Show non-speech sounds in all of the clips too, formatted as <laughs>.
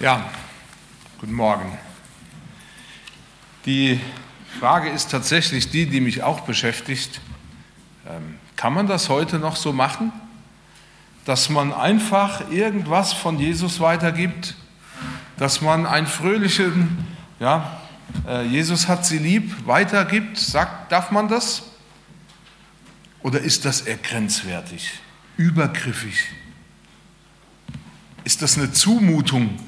Ja, guten Morgen. Die Frage ist tatsächlich die, die mich auch beschäftigt. Ähm, kann man das heute noch so machen, dass man einfach irgendwas von Jesus weitergibt, dass man einen fröhlichen, ja, äh, Jesus hat sie lieb, weitergibt? Sagt, darf man das? Oder ist das eher grenzwertig, übergriffig? Ist das eine Zumutung,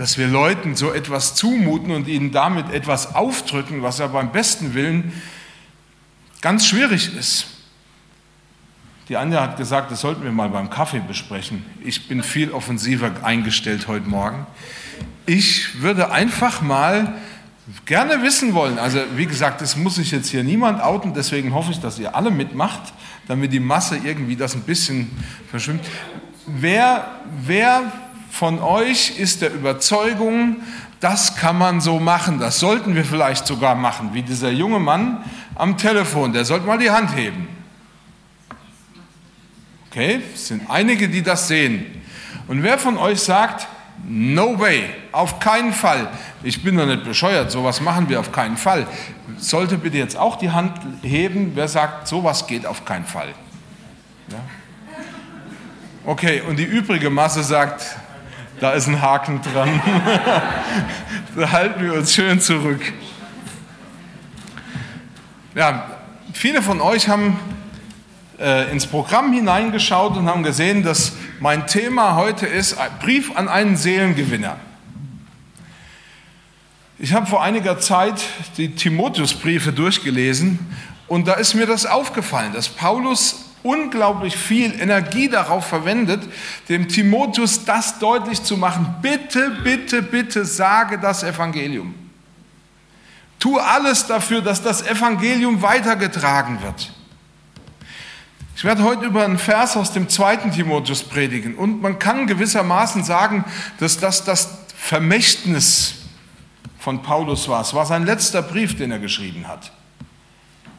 dass wir Leuten so etwas zumuten und ihnen damit etwas aufdrücken, was ja beim besten Willen ganz schwierig ist? Die Anja hat gesagt, das sollten wir mal beim Kaffee besprechen. Ich bin viel offensiver eingestellt heute Morgen. Ich würde einfach mal gerne wissen wollen, also wie gesagt, das muss sich jetzt hier niemand outen, deswegen hoffe ich, dass ihr alle mitmacht, damit die Masse irgendwie das ein bisschen verschwimmt. Wer, wer von euch ist der Überzeugung, das kann man so machen, das sollten wir vielleicht sogar machen, wie dieser junge Mann am Telefon, der sollte mal die Hand heben. Okay, es sind einige, die das sehen. Und wer von euch sagt, no way, auf keinen Fall, ich bin doch nicht bescheuert, sowas machen wir auf keinen Fall, sollte bitte jetzt auch die Hand heben, wer sagt, sowas geht auf keinen Fall. Ja? Okay, und die übrige Masse sagt, da ist ein Haken dran. <laughs> da halten wir uns schön zurück. Ja, viele von euch haben äh, ins Programm hineingeschaut und haben gesehen, dass mein Thema heute ist Brief an einen Seelengewinner. Ich habe vor einiger Zeit die Timotheusbriefe durchgelesen und da ist mir das aufgefallen, dass Paulus unglaublich viel Energie darauf verwendet, dem Timotheus das deutlich zu machen. Bitte, bitte, bitte sage das Evangelium. Tu alles dafür, dass das Evangelium weitergetragen wird. Ich werde heute über einen Vers aus dem zweiten Timotheus predigen und man kann gewissermaßen sagen, dass das das Vermächtnis von Paulus war. Es war sein letzter Brief, den er geschrieben hat.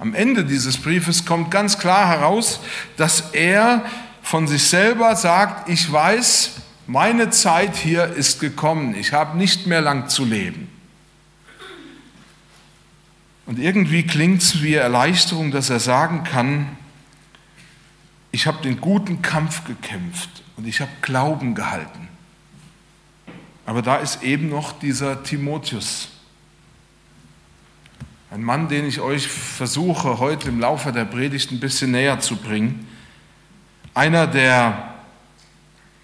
Am Ende dieses Briefes kommt ganz klar heraus, dass er von sich selber sagt, ich weiß, meine Zeit hier ist gekommen, ich habe nicht mehr lang zu leben. Und irgendwie klingt es wie Erleichterung, dass er sagen kann, ich habe den guten Kampf gekämpft und ich habe Glauben gehalten. Aber da ist eben noch dieser Timotheus. Ein Mann, den ich euch versuche heute im Laufe der Predigt ein bisschen näher zu bringen. Einer, der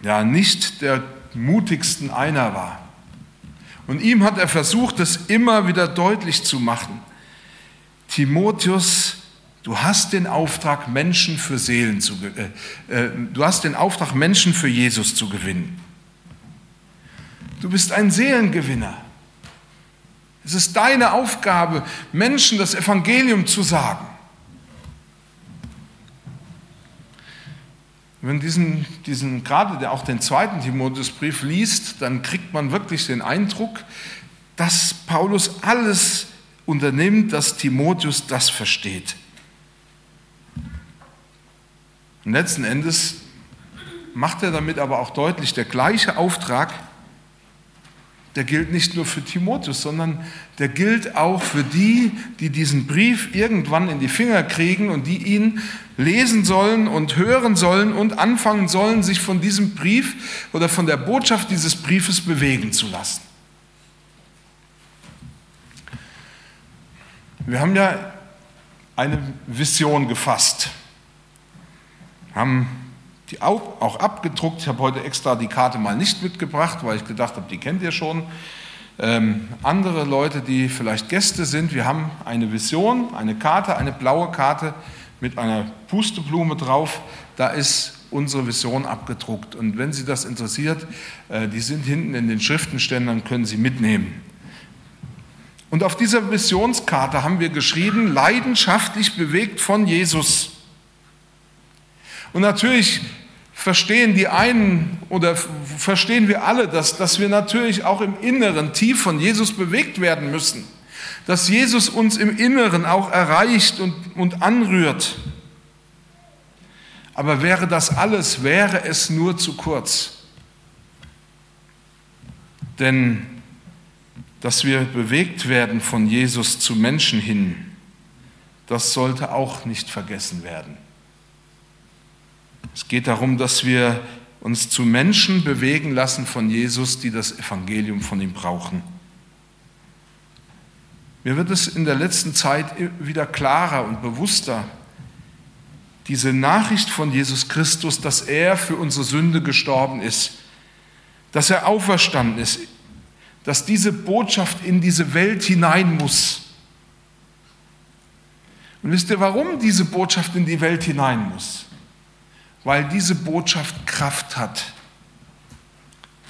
ja nicht der mutigsten einer war. Und ihm hat er versucht, es immer wieder deutlich zu machen. Timotheus, du hast den Auftrag, Menschen für Seelen zu, äh, äh, du hast den Auftrag, Menschen für Jesus zu gewinnen. Du bist ein Seelengewinner. Es ist deine Aufgabe, Menschen das Evangelium zu sagen. Wenn diesen, diesen gerade der auch den zweiten Timotheusbrief liest, dann kriegt man wirklich den Eindruck, dass Paulus alles unternimmt, dass Timotheus das versteht. Und letzten Endes macht er damit aber auch deutlich, der gleiche Auftrag der gilt nicht nur für Timotheus, sondern der gilt auch für die, die diesen Brief irgendwann in die Finger kriegen und die ihn lesen sollen und hören sollen und anfangen sollen, sich von diesem Brief oder von der Botschaft dieses Briefes bewegen zu lassen. Wir haben ja eine Vision gefasst, haben die auch abgedruckt. Ich habe heute extra die Karte mal nicht mitgebracht, weil ich gedacht habe, die kennt ihr schon. Ähm, andere Leute, die vielleicht Gäste sind, wir haben eine Vision, eine Karte, eine blaue Karte mit einer Pusteblume drauf. Da ist unsere Vision abgedruckt. Und wenn Sie das interessiert, äh, die sind hinten in den Schriftenständern, können Sie mitnehmen. Und auf dieser Visionskarte haben wir geschrieben, leidenschaftlich bewegt von Jesus. Und natürlich verstehen die einen oder verstehen wir alle, dass, dass wir natürlich auch im Inneren tief von Jesus bewegt werden müssen. Dass Jesus uns im Inneren auch erreicht und, und anrührt. Aber wäre das alles, wäre es nur zu kurz. Denn dass wir bewegt werden von Jesus zu Menschen hin, das sollte auch nicht vergessen werden. Es geht darum, dass wir uns zu Menschen bewegen lassen von Jesus, die das Evangelium von ihm brauchen. Mir wird es in der letzten Zeit wieder klarer und bewusster, diese Nachricht von Jesus Christus, dass er für unsere Sünde gestorben ist, dass er auferstanden ist, dass diese Botschaft in diese Welt hinein muss. Und wisst ihr, warum diese Botschaft in die Welt hinein muss? Weil diese Botschaft Kraft hat.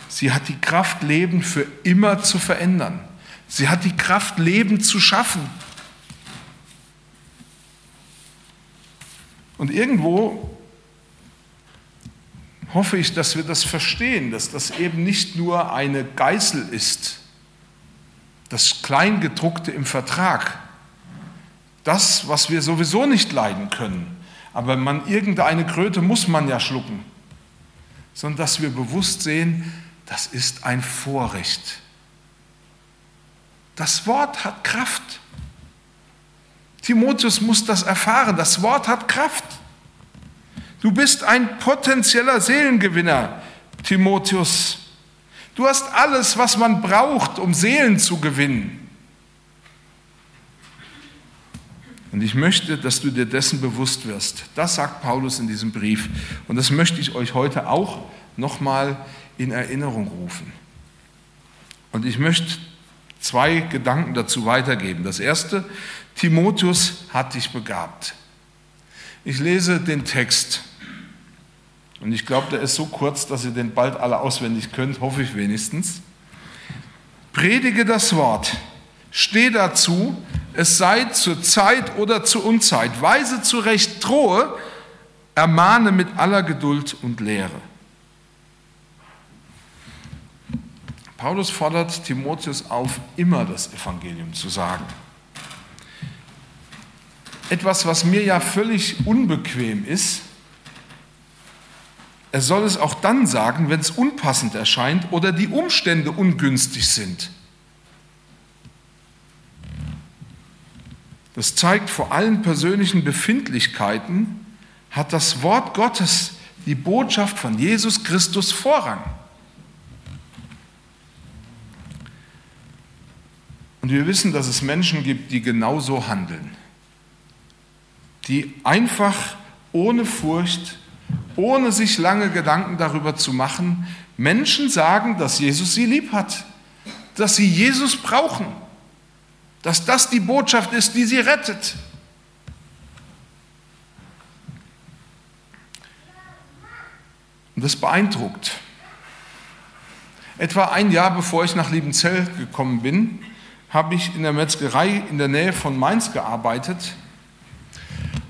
Sie hat die Kraft, Leben für immer zu verändern. Sie hat die Kraft, Leben zu schaffen. Und irgendwo hoffe ich, dass wir das verstehen, dass das eben nicht nur eine Geißel ist, das Kleingedruckte im Vertrag, das, was wir sowieso nicht leiden können, aber man irgendeine Kröte muss man ja schlucken, sondern dass wir bewusst sehen, das ist ein Vorrecht. Das Wort hat Kraft. Timotheus muss das erfahren. Das Wort hat Kraft. Du bist ein potenzieller Seelengewinner, Timotheus. Du hast alles, was man braucht, um Seelen zu gewinnen. Und ich möchte, dass du dir dessen bewusst wirst. Das sagt Paulus in diesem Brief. Und das möchte ich euch heute auch nochmal in Erinnerung rufen. Und ich möchte zwei Gedanken dazu weitergeben. Das erste, Timotheus hat dich begabt. Ich lese den Text und ich glaube, der ist so kurz, dass ihr den bald alle auswendig könnt, hoffe ich wenigstens. Predige das Wort, steh dazu, es sei zur Zeit oder zur Unzeit, weise zurecht, drohe, ermahne mit aller Geduld und Lehre. Paulus fordert Timotheus auf, immer das Evangelium zu sagen. Etwas, was mir ja völlig unbequem ist, er soll es auch dann sagen, wenn es unpassend erscheint oder die Umstände ungünstig sind. Das zeigt vor allen persönlichen Befindlichkeiten, hat das Wort Gottes, die Botschaft von Jesus Christus Vorrang. Und wir wissen, dass es Menschen gibt, die genauso handeln, die einfach ohne Furcht, ohne sich lange Gedanken darüber zu machen, Menschen sagen, dass Jesus sie lieb hat, dass sie Jesus brauchen, dass das die Botschaft ist, die sie rettet. Und das beeindruckt. Etwa ein Jahr bevor ich nach Liebenzell gekommen bin, habe ich in der Metzgerei in der Nähe von Mainz gearbeitet.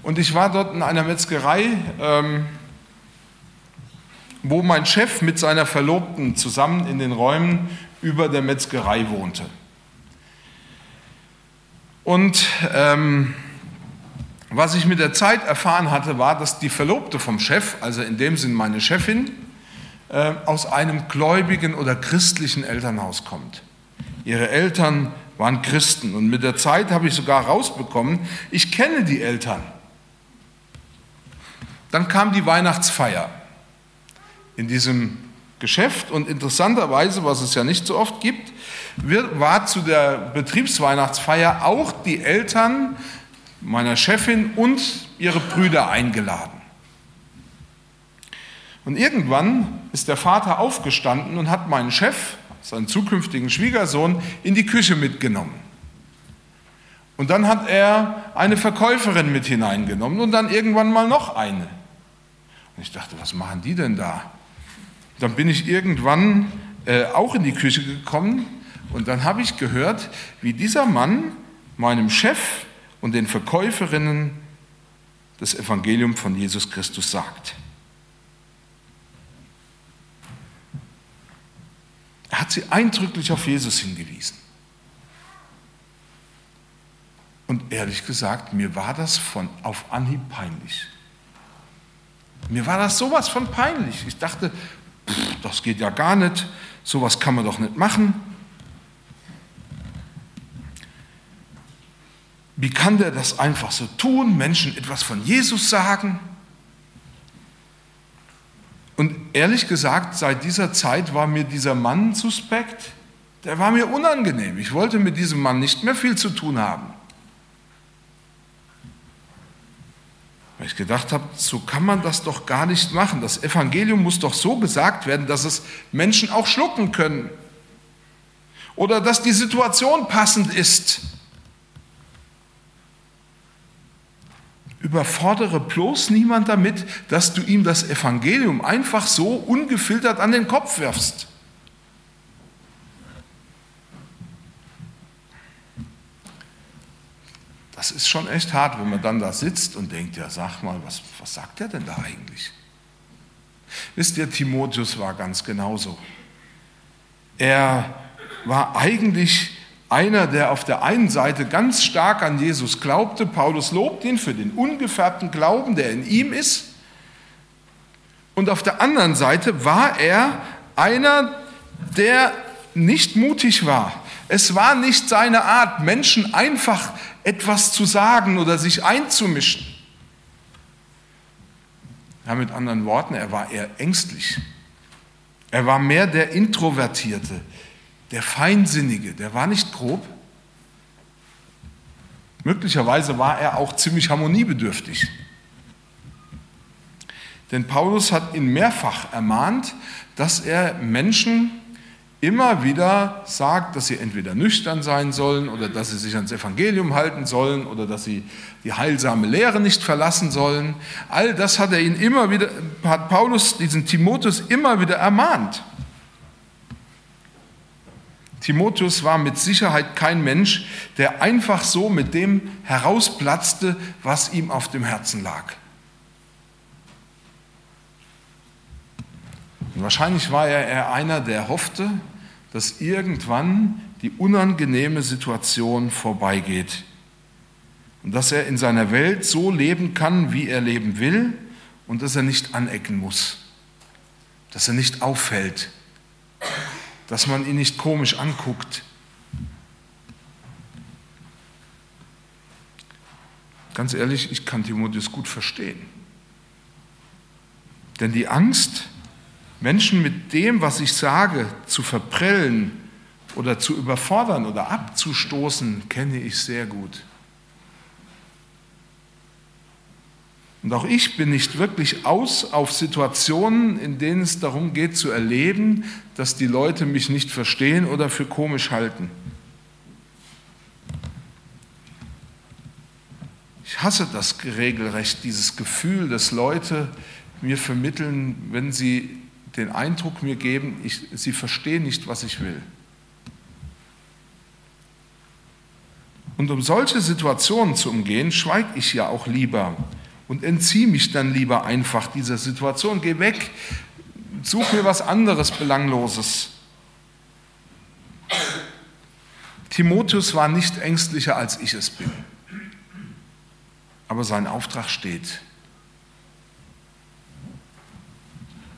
Und ich war dort in einer Metzgerei, ähm, wo mein Chef mit seiner Verlobten zusammen in den Räumen über der Metzgerei wohnte. Und ähm, was ich mit der Zeit erfahren hatte, war, dass die Verlobte vom Chef, also in dem Sinn meine Chefin, äh, aus einem gläubigen oder christlichen Elternhaus kommt. Ihre Eltern waren Christen. Und mit der Zeit habe ich sogar rausbekommen, ich kenne die Eltern. Dann kam die Weihnachtsfeier in diesem Geschäft und interessanterweise, was es ja nicht so oft gibt, war zu der Betriebsweihnachtsfeier auch die Eltern meiner Chefin und ihre Brüder eingeladen. Und irgendwann ist der Vater aufgestanden und hat meinen Chef seinen zukünftigen Schwiegersohn, in die Küche mitgenommen. Und dann hat er eine Verkäuferin mit hineingenommen und dann irgendwann mal noch eine. Und ich dachte, was machen die denn da? Dann bin ich irgendwann äh, auch in die Küche gekommen und dann habe ich gehört, wie dieser Mann meinem Chef und den Verkäuferinnen das Evangelium von Jesus Christus sagt. Er hat sie eindrücklich auf Jesus hingewiesen. Und ehrlich gesagt, mir war das von auf Anhieb peinlich. Mir war das sowas von peinlich. Ich dachte, pff, das geht ja gar nicht. sowas kann man doch nicht machen. Wie kann der das einfach so tun, Menschen etwas von Jesus sagen? Und ehrlich gesagt, seit dieser Zeit war mir dieser Mann suspekt, der war mir unangenehm. Ich wollte mit diesem Mann nicht mehr viel zu tun haben. Weil ich gedacht habe, so kann man das doch gar nicht machen. Das Evangelium muss doch so gesagt werden, dass es Menschen auch schlucken können. Oder dass die Situation passend ist. Überfordere bloß niemand damit, dass du ihm das Evangelium einfach so ungefiltert an den Kopf wirfst. Das ist schon echt hart, wenn man dann da sitzt und denkt, ja sag mal, was, was sagt er denn da eigentlich? Wisst ihr, Timotheus war ganz genauso. Er war eigentlich einer, der auf der einen Seite ganz stark an Jesus glaubte. Paulus lobt ihn für den ungefärbten Glauben, der in ihm ist. Und auf der anderen Seite war er einer, der nicht mutig war. Es war nicht seine Art, Menschen einfach etwas zu sagen oder sich einzumischen. Ja, mit anderen Worten, er war eher ängstlich. Er war mehr der Introvertierte, der Feinsinnige, der war nicht grob. Möglicherweise war er auch ziemlich harmoniebedürftig. Denn Paulus hat ihn mehrfach ermahnt, dass er Menschen immer wieder sagt, dass sie entweder nüchtern sein sollen oder dass sie sich ans Evangelium halten sollen oder dass sie die heilsame Lehre nicht verlassen sollen. All das hat er ihn immer wieder, hat Paulus diesen Timotheus immer wieder ermahnt. Timotheus war mit Sicherheit kein Mensch, der einfach so mit dem herausplatzte, was ihm auf dem Herzen lag. Und wahrscheinlich war er eher einer, der hoffte, dass irgendwann die unangenehme Situation vorbeigeht. Und dass er in seiner Welt so leben kann, wie er leben will und dass er nicht anecken muss, dass er nicht auffällt, dass man ihn nicht komisch anguckt. Ganz ehrlich, ich kann Timotheus gut verstehen. Denn die Angst, Menschen mit dem, was ich sage, zu verprellen oder zu überfordern oder abzustoßen, kenne ich sehr gut. Und auch ich bin nicht wirklich aus auf Situationen, in denen es darum geht zu erleben, dass die Leute mich nicht verstehen oder für komisch halten. Ich hasse das regelrecht, dieses Gefühl, dass Leute mir vermitteln, wenn sie den Eindruck mir geben, ich, sie verstehen nicht, was ich will. Und um solche Situationen zu umgehen, schweige ich ja auch lieber und entziehe mich dann lieber einfach dieser Situation. Geh weg, such mir was anderes, Belangloses. Timotheus war nicht ängstlicher, als ich es bin. Aber sein Auftrag steht.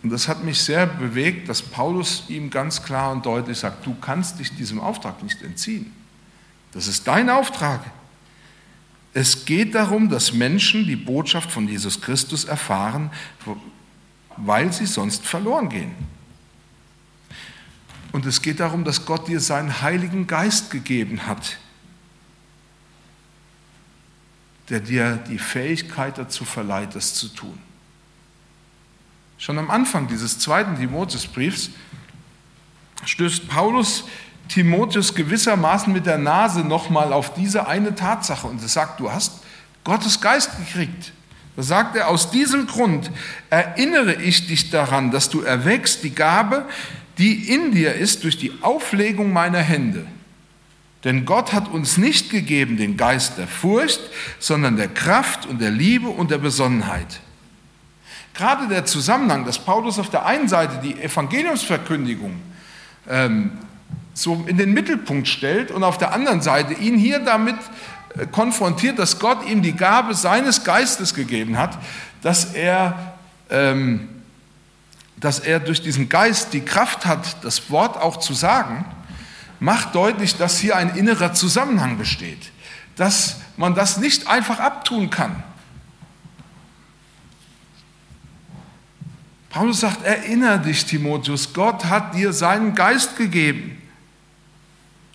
Und das hat mich sehr bewegt, dass Paulus ihm ganz klar und deutlich sagt, du kannst dich diesem Auftrag nicht entziehen. Das ist dein Auftrag. Es geht darum, dass Menschen die Botschaft von Jesus Christus erfahren, weil sie sonst verloren gehen. Und es geht darum, dass Gott dir seinen Heiligen Geist gegeben hat, der dir die Fähigkeit dazu verleiht, das zu tun. Schon am Anfang dieses zweiten Timotheusbriefs stößt Paulus Timotheus gewissermaßen mit der Nase nochmal auf diese eine Tatsache und er sagt, du hast Gottes Geist gekriegt. Da sagt er, aus diesem Grund erinnere ich dich daran, dass du erwächst die Gabe, die in dir ist durch die Auflegung meiner Hände. Denn Gott hat uns nicht gegeben den Geist der Furcht, sondern der Kraft und der Liebe und der Besonnenheit. Gerade der Zusammenhang, dass Paulus auf der einen Seite die Evangeliumsverkündigung ähm, so in den Mittelpunkt stellt und auf der anderen Seite ihn hier damit äh, konfrontiert, dass Gott ihm die Gabe seines Geistes gegeben hat, dass er ähm, dass er durch diesen Geist die Kraft hat, das Wort auch zu sagen, macht deutlich, dass hier ein innerer Zusammenhang besteht, dass man das nicht einfach abtun kann. Paulus sagt, erinnere dich, Timotheus, Gott hat dir seinen Geist gegeben.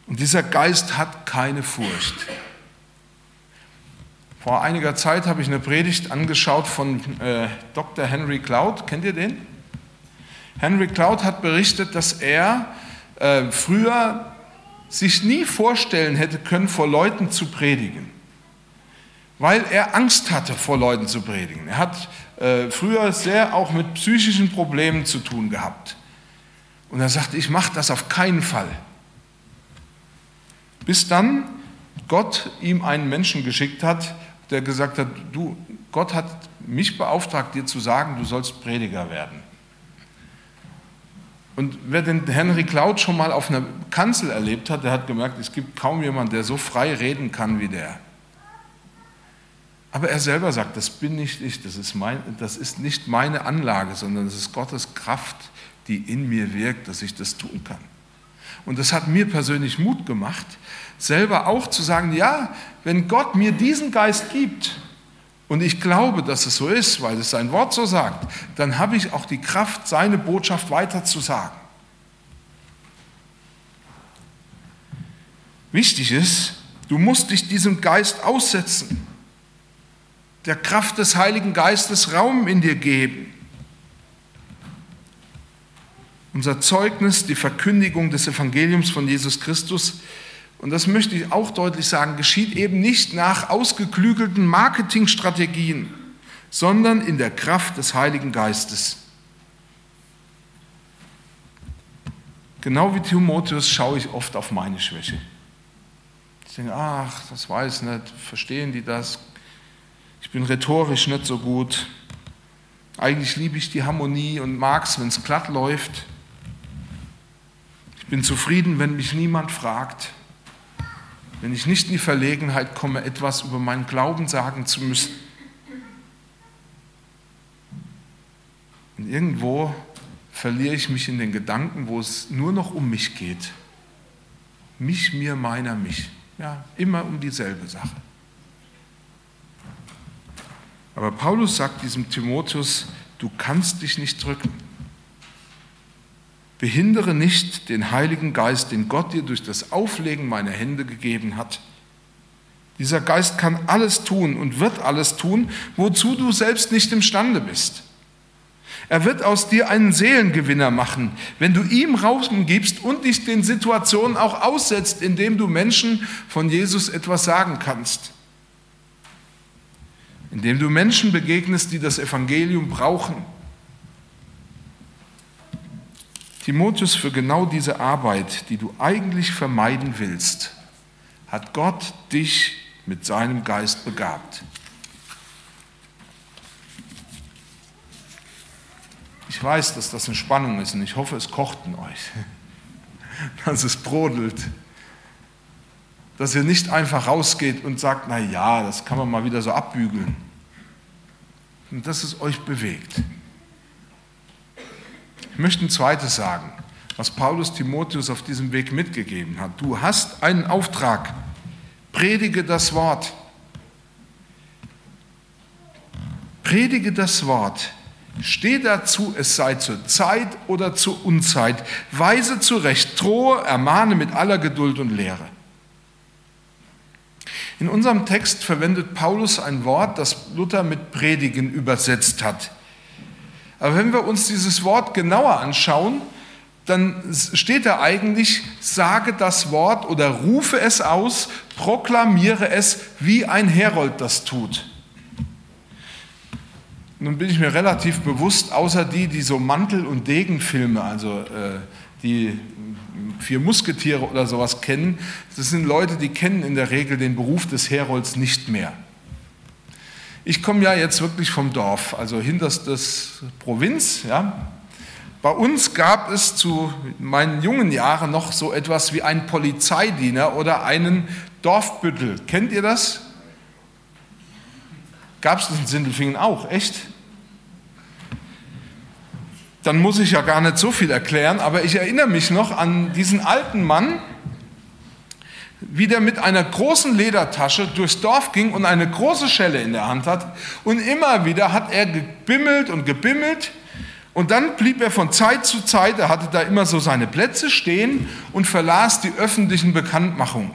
Und dieser Geist hat keine Furcht. Vor einiger Zeit habe ich eine Predigt angeschaut von äh, Dr. Henry Cloud. Kennt ihr den? Henry Cloud hat berichtet, dass er äh, früher sich nie vorstellen hätte können, vor Leuten zu predigen, weil er Angst hatte, vor Leuten zu predigen. Er hat äh, früher sehr auch mit psychischen Problemen zu tun gehabt. Und er sagte, ich mache das auf keinen Fall. Bis dann Gott ihm einen Menschen geschickt hat, der gesagt hat, du, Gott hat mich beauftragt, dir zu sagen, du sollst Prediger werden. Und wer den Henry Cloud schon mal auf einer Kanzel erlebt hat, der hat gemerkt, es gibt kaum jemanden, der so frei reden kann wie der. Aber er selber sagt, das bin nicht ich, das ist, mein, das ist nicht meine Anlage, sondern es ist Gottes Kraft, die in mir wirkt, dass ich das tun kann. Und das hat mir persönlich Mut gemacht, selber auch zu sagen, ja, wenn Gott mir diesen Geist gibt und ich glaube, dass es so ist, weil es sein Wort so sagt, dann habe ich auch die Kraft, seine Botschaft weiterzusagen. Wichtig ist, du musst dich diesem Geist aussetzen, der Kraft des Heiligen Geistes Raum in dir geben. Unser Zeugnis, die Verkündigung des Evangeliums von Jesus Christus, und das möchte ich auch deutlich sagen, geschieht eben nicht nach ausgeklügelten Marketingstrategien, sondern in der Kraft des Heiligen Geistes. Genau wie Timotheus schaue ich oft auf meine Schwäche. Ich denke, ach, das weiß nicht, verstehen die das? Ich bin rhetorisch nicht so gut. Eigentlich liebe ich die Harmonie und mag es, wenn es glatt läuft. Bin zufrieden, wenn mich niemand fragt wenn ich nicht in die Verlegenheit komme, etwas über meinen Glauben sagen zu müssen. Und irgendwo verliere ich mich in den Gedanken, wo es nur noch um mich geht. Mich, mir, meiner, mich. Ja, immer um dieselbe Sache. Aber Paulus sagt diesem Timotheus, du kannst dich nicht drücken. Behindere nicht den Heiligen Geist, den Gott dir durch das Auflegen meiner Hände gegeben hat. Dieser Geist kann alles tun und wird alles tun, wozu du selbst nicht imstande bist. Er wird aus dir einen Seelengewinner machen, wenn du ihm Raum gibst und dich den Situationen auch aussetzt, indem du Menschen von Jesus etwas sagen kannst. Indem du Menschen begegnest, die das Evangelium brauchen Timotheus, für genau diese Arbeit, die du eigentlich vermeiden willst, hat Gott dich mit seinem Geist begabt. Ich weiß, dass das eine Spannung ist und ich hoffe, es kocht in euch, <laughs> dass es brodelt, dass ihr nicht einfach rausgeht und sagt, na ja, das kann man mal wieder so abbügeln, und dass es euch bewegt. Ich möchte ein zweites sagen, was Paulus Timotheus auf diesem Weg mitgegeben hat. Du hast einen Auftrag. Predige das Wort. Predige das Wort. Steh dazu, es sei zur Zeit oder zur Unzeit. Weise zurecht, drohe, ermahne mit aller Geduld und Lehre. In unserem Text verwendet Paulus ein Wort, das Luther mit Predigen übersetzt hat. Aber wenn wir uns dieses Wort genauer anschauen, dann steht da eigentlich, sage das Wort oder rufe es aus, proklamiere es, wie ein Herold das tut. Nun bin ich mir relativ bewusst, außer die, die so Mantel- und Degenfilme, also äh, die vier Musketiere oder sowas kennen, das sind Leute, die kennen in der Regel den Beruf des Herolds nicht mehr. Ich komme ja jetzt wirklich vom Dorf, also hinterstes Provinz. Ja. Bei uns gab es zu meinen jungen Jahren noch so etwas wie einen Polizeidiener oder einen Dorfbüttel. Kennt ihr das? Gab es das in Sindelfingen auch, echt? dann muss ich ja gar nicht so viel erklären, aber ich erinnere mich noch an diesen alten Mann, wie der mit einer großen Ledertasche durchs Dorf ging und eine große Schelle in der Hand hat. Und immer wieder hat er gebimmelt und gebimmelt. Und dann blieb er von Zeit zu Zeit, er hatte da immer so seine Plätze stehen und verlas die öffentlichen Bekanntmachungen.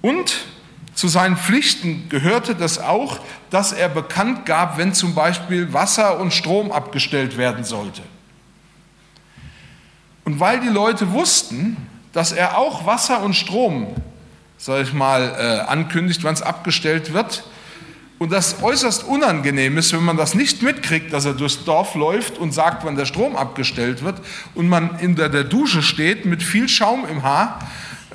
Und zu seinen Pflichten gehörte das auch, dass er bekannt gab, wenn zum Beispiel Wasser und Strom abgestellt werden sollte. Und weil die Leute wussten, dass er auch Wasser und Strom, sag ich mal, äh, ankündigt, wann es abgestellt wird, und das äußerst unangenehm ist, wenn man das nicht mitkriegt, dass er durchs Dorf läuft und sagt, wann der Strom abgestellt wird und man in der, der Dusche steht mit viel Schaum im Haar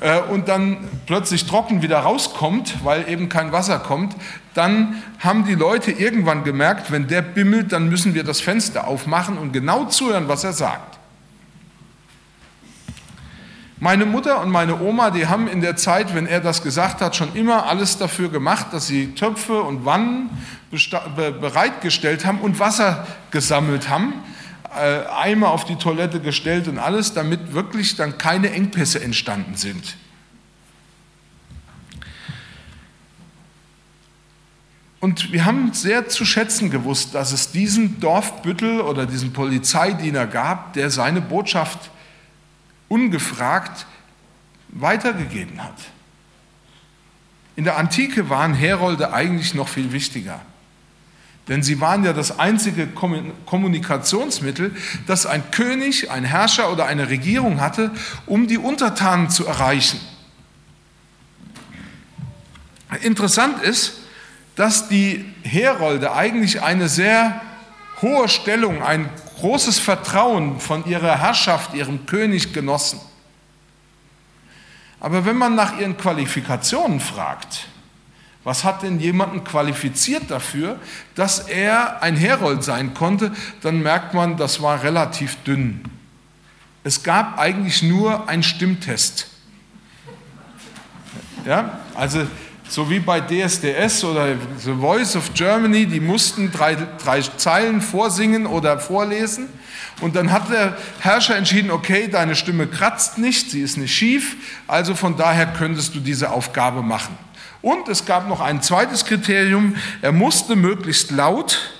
äh, und dann plötzlich trocken wieder rauskommt, weil eben kein Wasser kommt, dann haben die Leute irgendwann gemerkt, wenn der bimmelt, dann müssen wir das Fenster aufmachen und genau zuhören, was er sagt. Meine Mutter und meine Oma, die haben in der Zeit, wenn er das gesagt hat, schon immer alles dafür gemacht, dass sie Töpfe und Wannen bereitgestellt haben und Wasser gesammelt haben, äh, Eimer auf die Toilette gestellt und alles, damit wirklich dann keine Engpässe entstanden sind. Und wir haben sehr zu schätzen gewusst, dass es diesen Dorfbüttel oder diesen Polizeidiener gab, der seine Botschaft ungefragt weitergegeben hat. In der Antike waren Herolde eigentlich noch viel wichtiger. Denn sie waren ja das einzige Kommunikationsmittel, das ein König, ein Herrscher oder eine Regierung hatte, um die Untertanen zu erreichen. Interessant ist, dass die Herolde eigentlich eine sehr hohe Stellung, ein großes Vertrauen von ihrer Herrschaft, ihrem König genossen. Aber wenn man nach ihren Qualifikationen fragt, was hat denn jemanden qualifiziert dafür, dass er ein Herold sein konnte, dann merkt man, das war relativ dünn. Es gab eigentlich nur einen Stimmtest. Ja, also so wie bei DSDS oder The Voice of Germany, die mussten drei, drei Zeilen vorsingen oder vorlesen. Und dann hat der Herrscher entschieden, okay, deine Stimme kratzt nicht, sie ist nicht schief, also von daher könntest du diese Aufgabe machen. Und es gab noch ein zweites Kriterium, er musste möglichst laut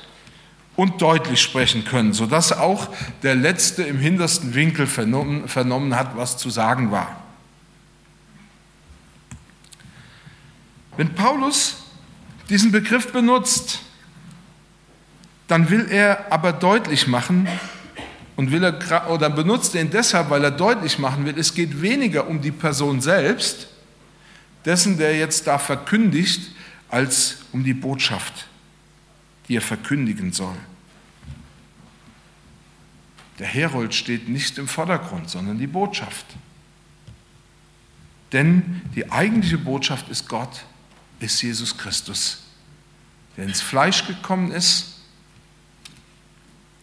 und deutlich sprechen können, sodass auch der Letzte im hintersten Winkel vernommen, vernommen hat, was zu sagen war. Wenn Paulus diesen Begriff benutzt, dann will er aber deutlich machen und will er, oder benutzt er ihn deshalb, weil er deutlich machen will, es geht weniger um die Person selbst, dessen, der jetzt da verkündigt, als um die Botschaft, die er verkündigen soll. Der Herold steht nicht im Vordergrund, sondern die Botschaft. Denn die eigentliche Botschaft ist Gott, ist Jesus Christus, der ins Fleisch gekommen ist,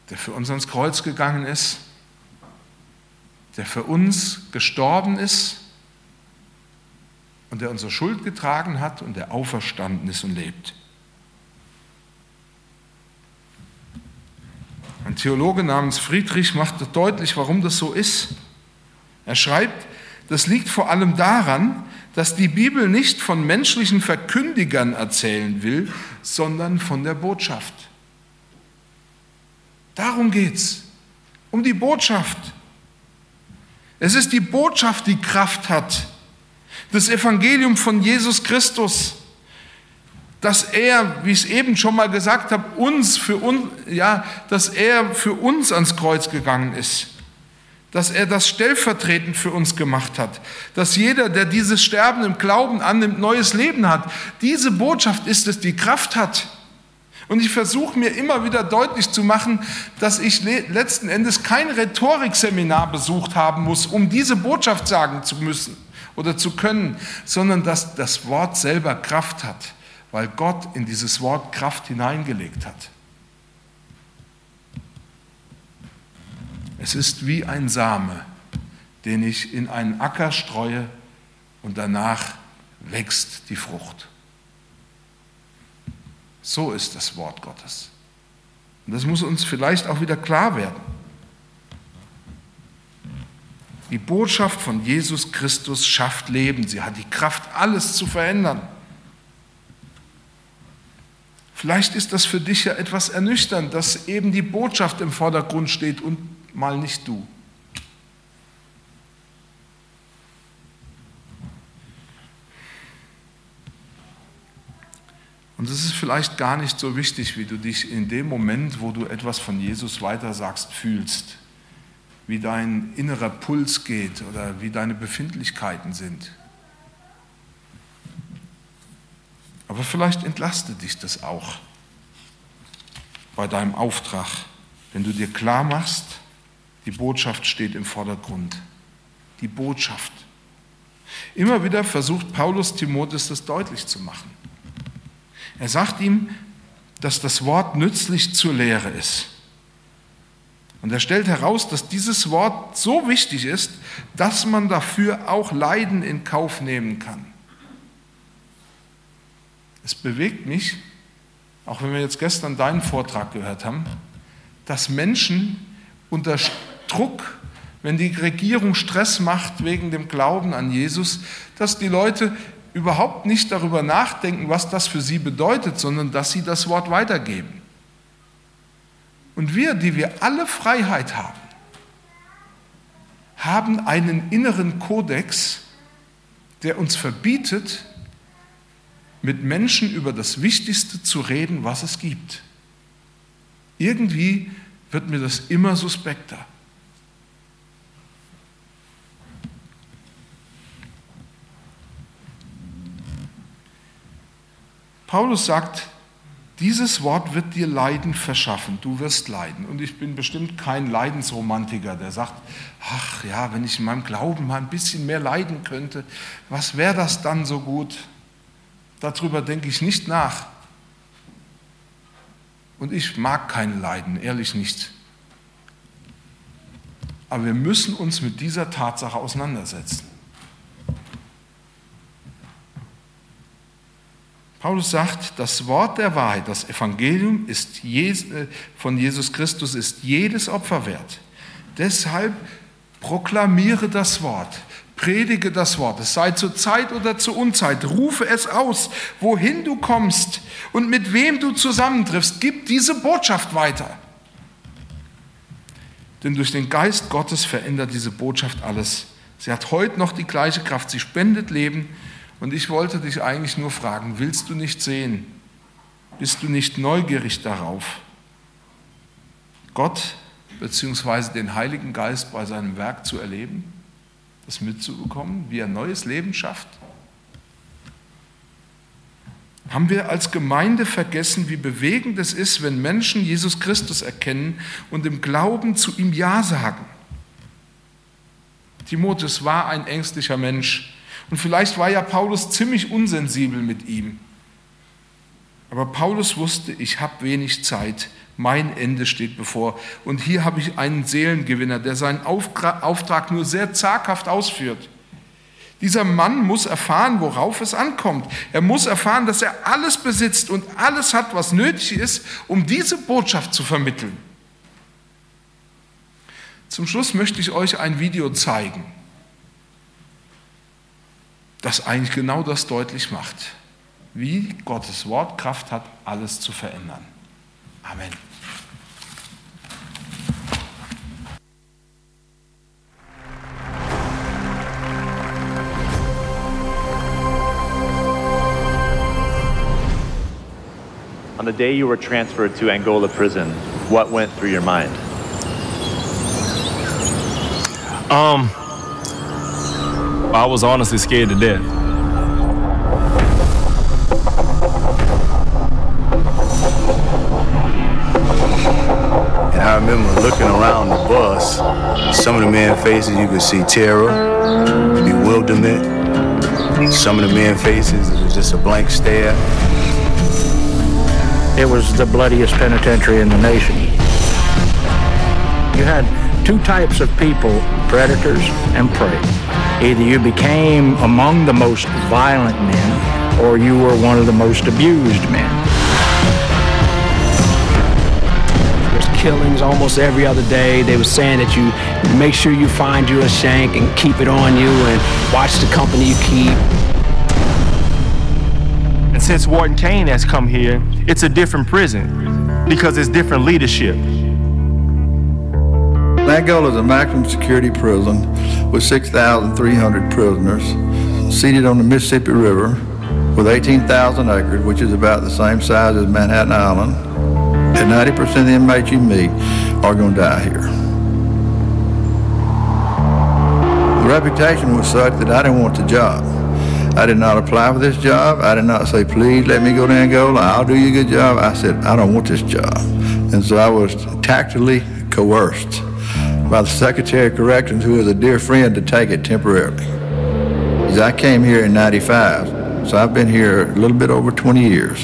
der für uns ans Kreuz gegangen ist, der für uns gestorben ist und der unsere Schuld getragen hat und der auferstanden ist und lebt. Ein Theologe namens Friedrich macht deutlich, warum das so ist. Er schreibt, das liegt vor allem daran, dass die Bibel nicht von menschlichen Verkündigern erzählen will, sondern von der Botschaft. Darum geht es, um die Botschaft. Es ist die Botschaft, die Kraft hat, das Evangelium von Jesus Christus, dass er, wie ich es eben schon mal gesagt habe, uns für uns, ja, dass er für uns ans Kreuz gegangen ist, dass er das stellvertretend für uns gemacht hat, dass jeder, der dieses Sterben im Glauben annimmt, neues Leben hat. Diese Botschaft ist es, die Kraft hat. Und ich versuche mir immer wieder deutlich zu machen, dass ich letzten Endes kein Rhetorikseminar besucht haben muss, um diese Botschaft sagen zu müssen oder zu können, sondern dass das Wort selber Kraft hat, weil Gott in dieses Wort Kraft hineingelegt hat. Es ist wie ein Same, den ich in einen Acker streue und danach wächst die Frucht. So ist das Wort Gottes. Und das muss uns vielleicht auch wieder klar werden. Die Botschaft von Jesus Christus schafft Leben. Sie hat die Kraft, alles zu verändern. Vielleicht ist das für dich ja etwas ernüchternd, dass eben die Botschaft im Vordergrund steht und mal nicht du. Und es ist vielleicht gar nicht so wichtig, wie du dich in dem Moment, wo du etwas von Jesus weitersagst, fühlst, wie dein innerer Puls geht oder wie deine Befindlichkeiten sind. Aber vielleicht entlastet dich das auch bei deinem Auftrag, wenn du dir klar machst, die Botschaft steht im Vordergrund. Die Botschaft. Immer wieder versucht Paulus Timotheus das deutlich zu machen. Er sagt ihm, dass das Wort nützlich zur Lehre ist. Und er stellt heraus, dass dieses Wort so wichtig ist, dass man dafür auch Leiden in Kauf nehmen kann. Es bewegt mich, auch wenn wir jetzt gestern deinen Vortrag gehört haben, dass Menschen unter Druck, wenn die Regierung Stress macht wegen dem Glauben an Jesus, dass die Leute überhaupt nicht darüber nachdenken, was das für sie bedeutet, sondern dass sie das Wort weitergeben. Und wir, die wir alle Freiheit haben, haben einen inneren Kodex, der uns verbietet, mit Menschen über das Wichtigste zu reden, was es gibt. Irgendwie wird mir das immer suspekter. Paulus sagt, dieses Wort wird dir Leiden verschaffen, du wirst leiden. Und ich bin bestimmt kein Leidensromantiker, der sagt, ach ja, wenn ich in meinem Glauben mal ein bisschen mehr leiden könnte, was wäre das dann so gut? Darüber denke ich nicht nach. Und ich mag keine Leiden, ehrlich nicht. Aber wir müssen uns mit dieser Tatsache auseinandersetzen. Paulus sagt, das Wort der Wahrheit, das Evangelium ist äh, von Jesus Christus ist jedes Opfer wert. Deshalb proklamiere das Wort, predige das Wort, es sei zur Zeit oder zur Unzeit, rufe es aus, wohin du kommst und mit wem du zusammentriffst, gib diese Botschaft weiter. Denn durch den Geist Gottes verändert diese Botschaft alles. Sie hat heute noch die gleiche Kraft, sie spendet Leben und ich wollte dich eigentlich nur fragen, willst du nicht sehen? Bist du nicht neugierig darauf, Gott bzw. den Heiligen Geist bei seinem Werk zu erleben, das mitzubekommen, wie er neues Leben schafft? Haben wir als Gemeinde vergessen, wie bewegend es ist, wenn Menschen Jesus Christus erkennen und im Glauben zu ihm Ja sagen? Timotheus war ein ängstlicher Mensch und vielleicht war ja Paulus ziemlich unsensibel mit ihm. Aber Paulus wusste, ich habe wenig Zeit, mein Ende steht bevor. Und hier habe ich einen Seelengewinner, der seinen Auftrag nur sehr zaghaft ausführt. Dieser Mann muss erfahren, worauf es ankommt. Er muss erfahren, dass er alles besitzt und alles hat, was nötig ist, um diese Botschaft zu vermitteln. Zum Schluss möchte ich euch ein Video zeigen das eigentlich genau das deutlich macht, wie Gottes Wort Kraft hat, alles zu verändern. Amen. On the day you were transferred to Angola prison, what went through your mind? Um, I was honestly scared to death. And I remember looking around the bus, some of the men faces you could see terror, bewilderment. Some of the men faces it was just a blank stare. It was the bloodiest penitentiary in the nation. You had two types of people, predators and prey. Either you became among the most violent men or you were one of the most abused men. There's killings almost every other day. They were saying that you make sure you find you a shank and keep it on you and watch the company you keep. And since Warden Kane has come here, it's a different prison because it's different leadership. Angola is a maximum security prison with 6,300 prisoners seated on the Mississippi River with 18,000 acres, which is about the same size as Manhattan Island. And 90% of the inmates you meet are going to die here. The reputation was such that I didn't want the job. I did not apply for this job. I did not say, please let me go to Angola. I'll do you a good job. I said, I don't want this job. And so I was tactfully coerced by the Secretary of Corrections, who was a dear friend, to take it temporarily. I came here in 95, so I've been here a little bit over 20 years.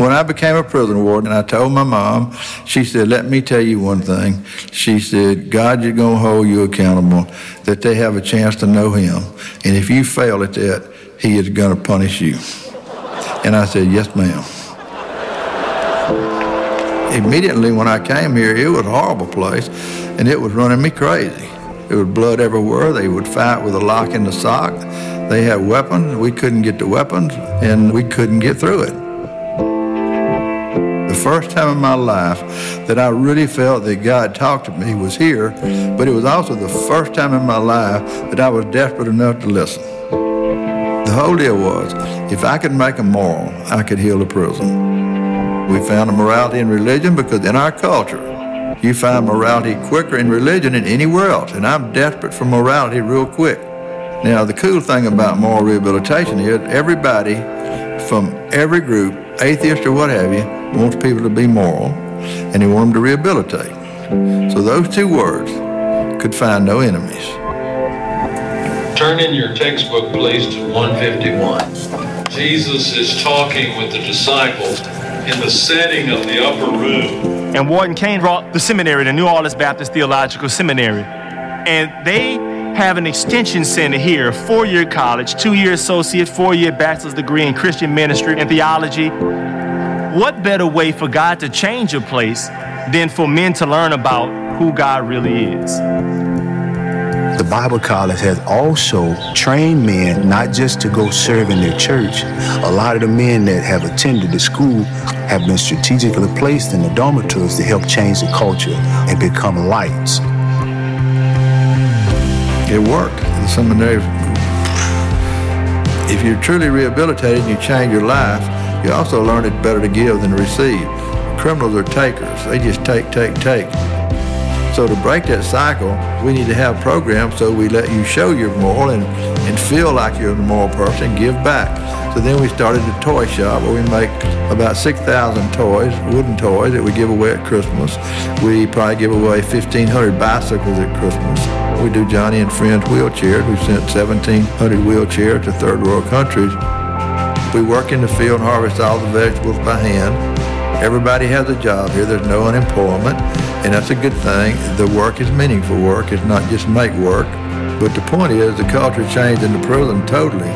When I became a prison warden, I told my mom, she said, let me tell you one thing. She said, God is going to hold you accountable, that they have a chance to know him. And if you fail at that, he is going to punish you. And I said, yes, ma'am. Immediately when I came here, it was a horrible place and it was running me crazy. There was blood everywhere. They would fight with a lock in the sock. They had weapons. We couldn't get the weapons, and we couldn't get through it. The first time in my life that I really felt that God talked to me was here, but it was also the first time in my life that I was desperate enough to listen. The whole deal was, if I could make a moral, I could heal the prison. We found a morality in religion because in our culture, you find morality quicker in religion than anywhere else, and I'm desperate for morality real quick. Now, the cool thing about moral rehabilitation is everybody from every group, atheist or what have you, wants people to be moral, and they want them to rehabilitate. So those two words could find no enemies. Turn in your textbook, please, to 151. Jesus is talking with the disciples in the setting of the upper room and Warden Kane brought the seminary, the New Orleans Baptist Theological Seminary. And they have an extension center here—a four year college, two year associate, four year bachelor's degree in Christian ministry and theology. What better way for God to change a place than for men to learn about who God really is? The Bible College has also trained men not just to go serve in their church. A lot of the men that have attended the school have been strategically placed in the dormitories to help change the culture and become lights. It worked. The seminary, if you're truly rehabilitated and you change your life, you also learn it's better to give than to receive. Criminals are takers. They just take, take, take. So to break that cycle, we need to have programs so we let you show you're moral and, and feel like you're a moral person, give back. So then we started a toy shop where we make about 6,000 toys, wooden toys that we give away at Christmas. We probably give away 1,500 bicycles at Christmas. We do Johnny and Friends wheelchairs. We've sent 1,700 wheelchairs to third world countries. We work in the field and harvest all the vegetables by hand. Everybody has a job here. There's no unemployment and that's a good thing. The work is meaningful work. It's not just make work. But the point is the culture changed in the prison totally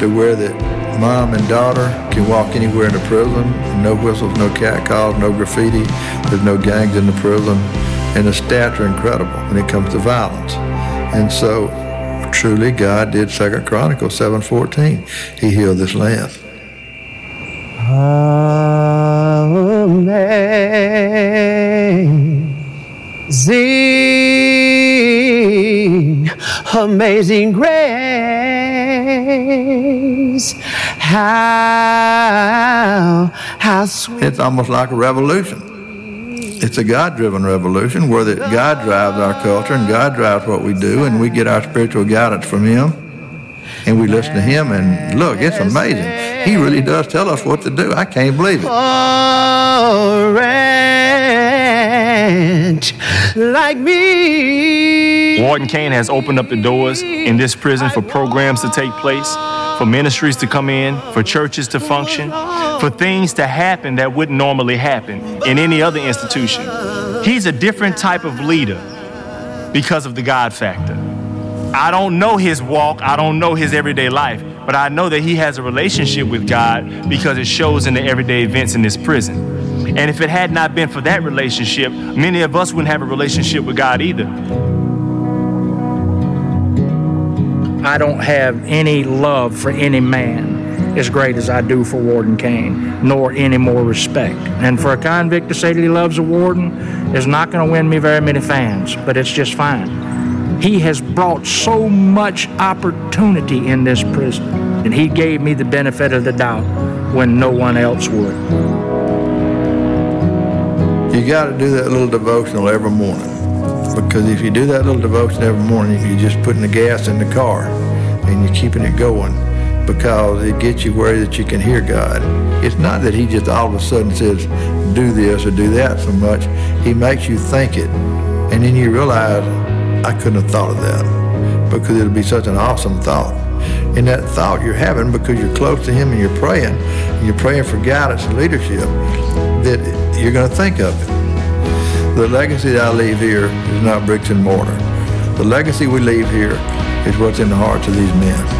to where that mom and daughter can walk anywhere in the prison. No whistles, no cat calls, no graffiti. There's no gangs in the prison. And the stats are incredible when it comes to violence. And so truly God did Second Chronicles 7.14. He healed this land. Amen sing amazing grace. How how sweet. It's almost like a revolution. It's a god-driven revolution where that god drives our culture and god drives what we do and we get our spiritual guidance from him and we listen to him and look it's amazing. He really does tell us what to do. I can't believe it like me. Warden Kane has opened up the doors in this prison for programs to take place, for ministries to come in, for churches to function, for things to happen that wouldn't normally happen in any other institution. He's a different type of leader because of the God factor. I don't know his walk, I don't know his everyday life, but I know that he has a relationship with God because it shows in the everyday events in this prison. And if it had not been for that relationship, many of us wouldn't have a relationship with God either. I don't have any love for any man as great as I do for Warden Kane, nor any more respect. And for a convict to say that he loves a warden is not going to win me very many fans, but it's just fine. He has brought so much opportunity in this prison, and he gave me the benefit of the doubt when no one else would. You got to do that little devotional every morning. Because if you do that little devotion every morning, you're just putting the gas in the car and you're keeping it going because it gets you where that you can hear God. It's not that he just all of a sudden says, do this or do that so much. He makes you think it. And then you realize, I couldn't have thought of that because it'll be such an awesome thought. And that thought you're having because you're close to him and you're praying, and you're praying for guidance and leadership, that you're going to think of it. The legacy that I leave here is not bricks and mortar. The legacy we leave here is what's in the hearts of these men.